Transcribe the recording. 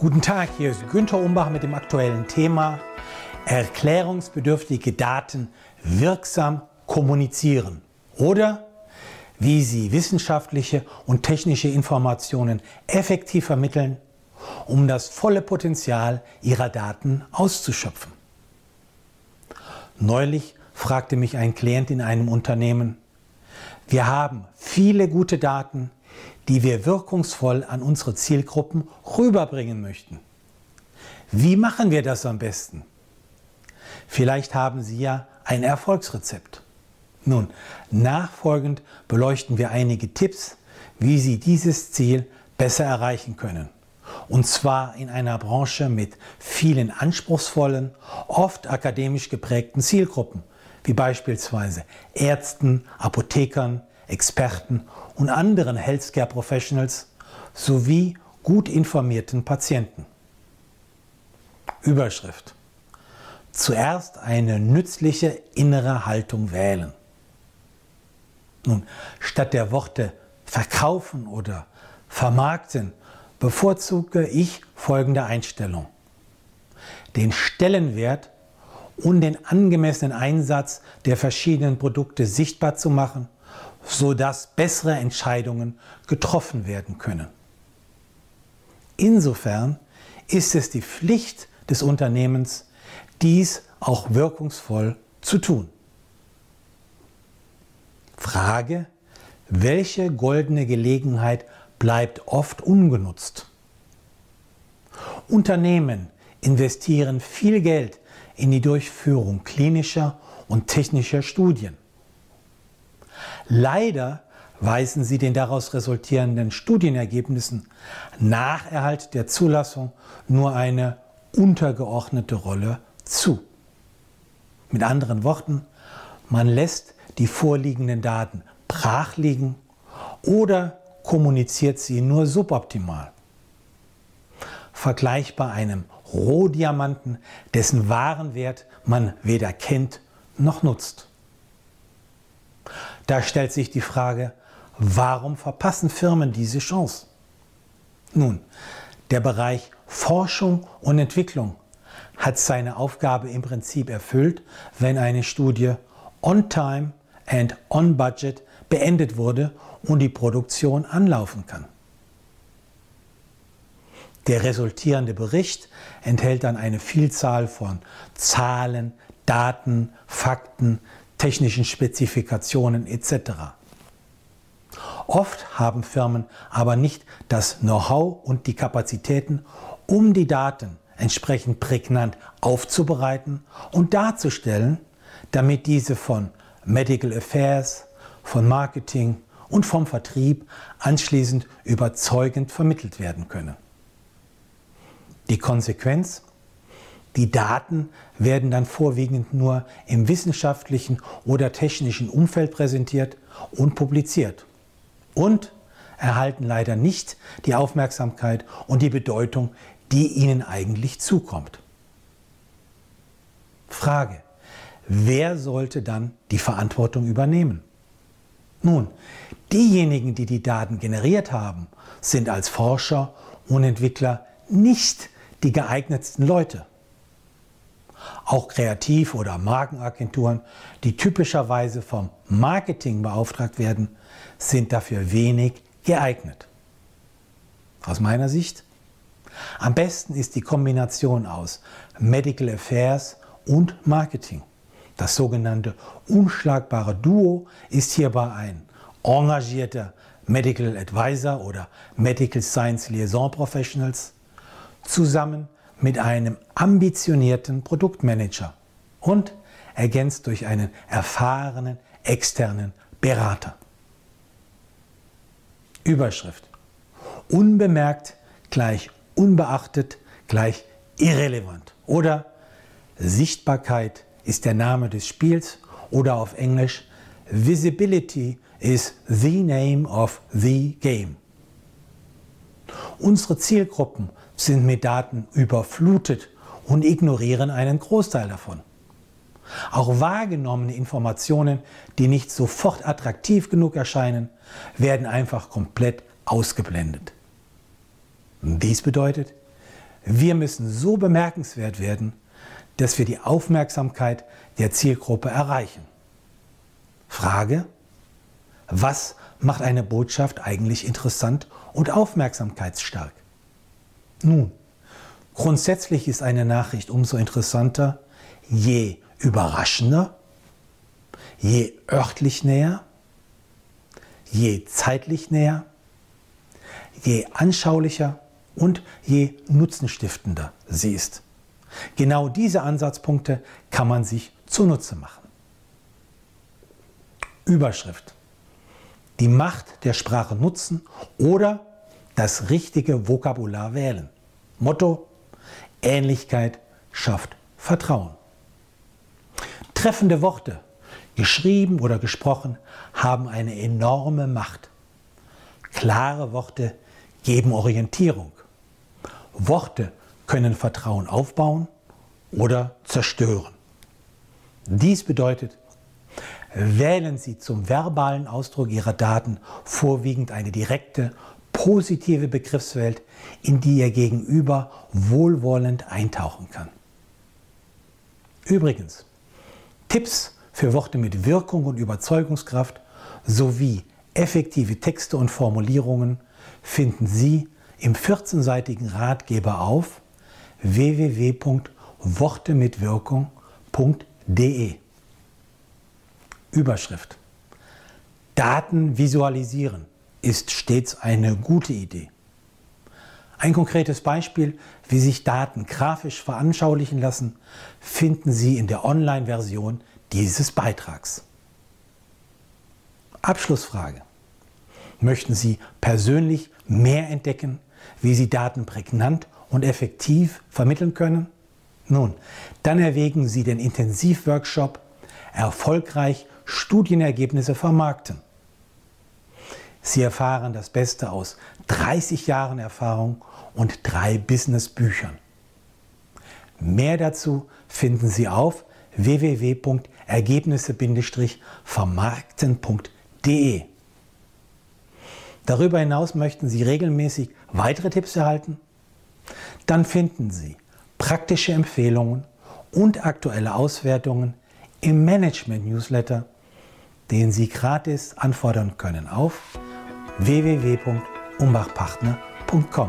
Guten Tag, hier ist Günther Umbach mit dem aktuellen Thema Erklärungsbedürftige Daten wirksam kommunizieren oder wie Sie wissenschaftliche und technische Informationen effektiv vermitteln, um das volle Potenzial Ihrer Daten auszuschöpfen. Neulich fragte mich ein Klient in einem Unternehmen, wir haben viele gute Daten, die wir wirkungsvoll an unsere Zielgruppen rüberbringen möchten. Wie machen wir das am besten? Vielleicht haben Sie ja ein Erfolgsrezept. Nun, nachfolgend beleuchten wir einige Tipps, wie Sie dieses Ziel besser erreichen können. Und zwar in einer Branche mit vielen anspruchsvollen, oft akademisch geprägten Zielgruppen, wie beispielsweise Ärzten, Apothekern, Experten und anderen Healthcare Professionals sowie gut informierten Patienten. Überschrift. Zuerst eine nützliche innere Haltung wählen. Nun, statt der Worte verkaufen oder vermarkten, bevorzuge ich folgende Einstellung. Den Stellenwert und den angemessenen Einsatz der verschiedenen Produkte sichtbar zu machen, sodass bessere Entscheidungen getroffen werden können. Insofern ist es die Pflicht des Unternehmens, dies auch wirkungsvoll zu tun. Frage, welche goldene Gelegenheit bleibt oft ungenutzt? Unternehmen investieren viel Geld in die Durchführung klinischer und technischer Studien. Leider weisen sie den daraus resultierenden Studienergebnissen nach Erhalt der Zulassung nur eine untergeordnete Rolle zu. Mit anderen Worten, man lässt die vorliegenden Daten brach liegen oder kommuniziert sie nur suboptimal. Vergleichbar einem Rohdiamanten, dessen wahren Wert man weder kennt noch nutzt. Da stellt sich die Frage, warum verpassen Firmen diese Chance? Nun, der Bereich Forschung und Entwicklung hat seine Aufgabe im Prinzip erfüllt, wenn eine Studie on time and on budget beendet wurde und die Produktion anlaufen kann. Der resultierende Bericht enthält dann eine Vielzahl von Zahlen, Daten, Fakten, technischen Spezifikationen etc. Oft haben Firmen aber nicht das Know-how und die Kapazitäten, um die Daten entsprechend prägnant aufzubereiten und darzustellen, damit diese von Medical Affairs, von Marketing und vom Vertrieb anschließend überzeugend vermittelt werden können. Die Konsequenz? Die Daten werden dann vorwiegend nur im wissenschaftlichen oder technischen Umfeld präsentiert und publiziert und erhalten leider nicht die Aufmerksamkeit und die Bedeutung, die ihnen eigentlich zukommt. Frage. Wer sollte dann die Verantwortung übernehmen? Nun, diejenigen, die die Daten generiert haben, sind als Forscher und Entwickler nicht die geeignetsten Leute. Auch Kreativ- oder Markenagenturen, die typischerweise vom Marketing beauftragt werden, sind dafür wenig geeignet. Aus meiner Sicht am besten ist die Kombination aus Medical Affairs und Marketing. Das sogenannte unschlagbare Duo ist hierbei ein engagierter Medical Advisor oder Medical Science Liaison Professionals zusammen mit einem ambitionierten Produktmanager und ergänzt durch einen erfahrenen externen Berater. Überschrift. Unbemerkt gleich unbeachtet gleich irrelevant. Oder Sichtbarkeit ist der Name des Spiels oder auf Englisch Visibility is the name of the game. Unsere Zielgruppen sind mit Daten überflutet und ignorieren einen Großteil davon. Auch wahrgenommene Informationen, die nicht sofort attraktiv genug erscheinen, werden einfach komplett ausgeblendet. Dies bedeutet, wir müssen so bemerkenswert werden, dass wir die Aufmerksamkeit der Zielgruppe erreichen. Frage, was macht eine Botschaft eigentlich interessant und aufmerksamkeitsstark? Nun, grundsätzlich ist eine Nachricht umso interessanter, je überraschender, je örtlich näher, je zeitlich näher, je anschaulicher und je nutzenstiftender sie ist. Genau diese Ansatzpunkte kann man sich zunutze machen. Überschrift. Die Macht der Sprache nutzen oder das richtige Vokabular wählen. Motto. Ähnlichkeit schafft Vertrauen. Treffende Worte, geschrieben oder gesprochen, haben eine enorme Macht. Klare Worte geben Orientierung. Worte können Vertrauen aufbauen oder zerstören. Dies bedeutet, wählen Sie zum verbalen Ausdruck Ihrer Daten vorwiegend eine direkte, positive Begriffswelt, in die Ihr Gegenüber wohlwollend eintauchen kann. Übrigens, Tipps für Worte mit Wirkung und Überzeugungskraft sowie effektive Texte und Formulierungen finden Sie im 14-seitigen Ratgeber auf www.wortemitwirkung.de. Überschrift. Daten visualisieren ist stets eine gute Idee. Ein konkretes Beispiel, wie sich Daten grafisch veranschaulichen lassen, finden Sie in der Online-Version dieses Beitrags. Abschlussfrage. Möchten Sie persönlich mehr entdecken, wie Sie Daten prägnant und effektiv vermitteln können? Nun, dann erwägen Sie den Intensivworkshop Erfolgreich Studienergebnisse vermarkten. Sie erfahren das Beste aus 30 Jahren Erfahrung und drei Businessbüchern. Mehr dazu finden Sie auf www.ergebnisse-vermarkten.de. Darüber hinaus möchten Sie regelmäßig weitere Tipps erhalten? Dann finden Sie praktische Empfehlungen und aktuelle Auswertungen im Management-Newsletter, den Sie gratis anfordern können auf www.umbachpartner.com.